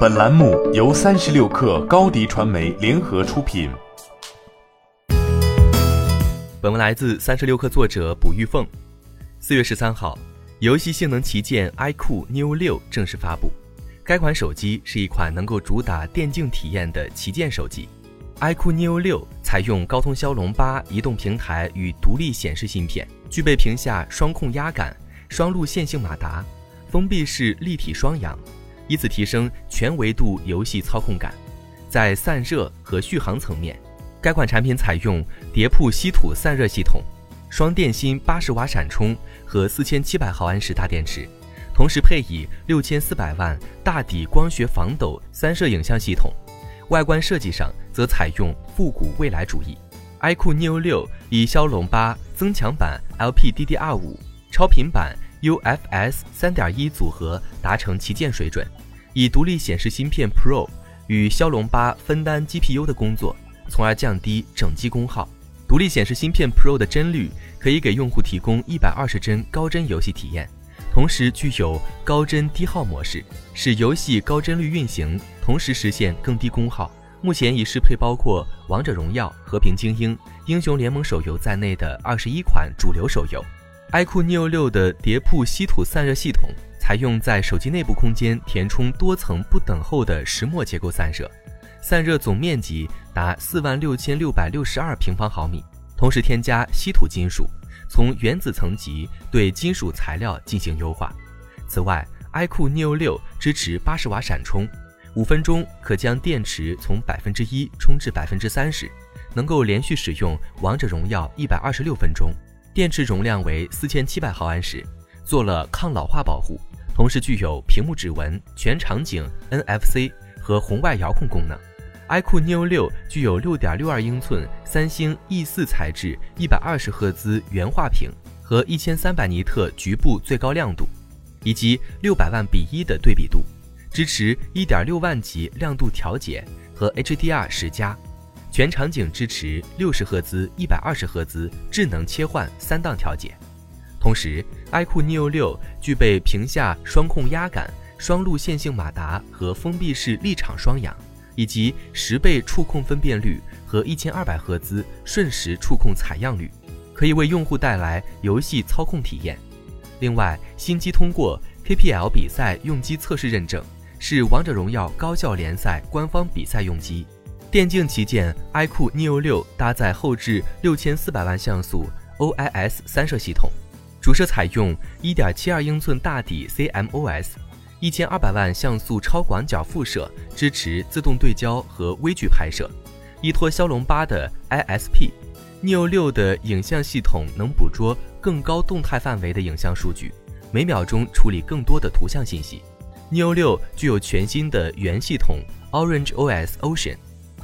本栏目由三十六氪高低传媒联合出品。本文来自三十六氪作者卜玉凤。四月十三号，游戏性能旗舰 iQOO Neo 六正式发布。该款手机是一款能够主打电竞体验的旗舰手机。iQOO Neo 六采用高通骁龙八移动平台与独立显示芯片，具备屏下双控压感、双路线性马达、封闭式立体双扬，以此提升全维度游戏操控感。在散热和续航层面，该款产品采用叠瀑稀土散热系统，双电芯八十瓦闪充和四千七百毫安时大电池，同时配以六千四百万大底光学防抖三摄影像系统。外观设计上则采用复古未来主义。iQOO Neo 六以骁龙八增强版 LPDDR5、超频版 UFS 3.1组合达成旗舰水准，以独立显示芯片 Pro 与骁龙八分担 GPU 的工作，从而降低整机功耗。独立显示芯片 Pro 的帧率可以给用户提供一百二十帧高帧游戏体验，同时具有高帧低耗模式，使游戏高帧率运行。同时实现更低功耗。目前已适配包括《王者荣耀》《和平精英》《英雄联盟》手游在内的二十一款主流手游。iQOO Neo 六的叠瀑稀土散热系统采用在手机内部空间填充多层不等厚的石墨结构散热，散热总面积达四万六千六百六十二平方毫米。同时添加稀土金属，从原子层级对金属材料进行优化。此外，iQOO Neo 六支持八十瓦闪充。五分钟可将电池从百分之一充至百分之三十，能够连续使用王者荣耀一百二十六分钟，电池容量为四千七百毫安时，做了抗老化保护，同时具有屏幕指纹、全场景 NFC 和红外遥控功能。iQOO Neo 六具有六点六二英寸三星 E 四材质，一百二十赫兹原画屏和一千三百尼特局部最高亮度，以及六百万比一的对比度。支持1.6万级亮度调节和 HDR 十加，全场景支持六十赫兹、一百二十赫兹智能切换三档调节。同时，iQOO Neo 6具备屏下双控压感、双路线性马达和封闭式立场双扬，以及十倍触控分辨率和一千二百赫兹瞬时触控采样率，可以为用户带来游戏操控体验。另外，新机通过 KPL 比赛用机测试认证。是王者荣耀高校联赛官方比赛用机，电竞旗舰 iQOO Neo 六搭载后置六千四百万像素 OIS 三摄系统，主摄采用一点七二英寸大底 CMOS，一千二百万像素超广角副摄，支持自动对焦和微距拍摄，依托骁龙八的 ISP Neo 六的影像系统能捕捉更高动态范围的影像数据，每秒钟处理更多的图像信息。Neo 六具有全新的原系统 Orange OS Ocean，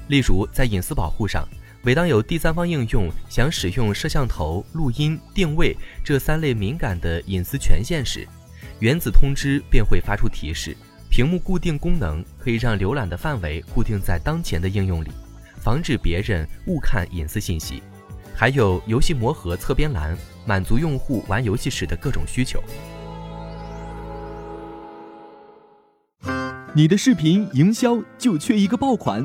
例如在隐私保护上，每当有第三方应用想使用摄像头、录音、定位这三类敏感的隐私权限时，原子通知便会发出提示。屏幕固定功能可以让浏览的范围固定在当前的应用里，防止别人误看隐私信息。还有游戏魔盒侧边栏，满足用户玩游戏时的各种需求。你的视频营销就缺一个爆款，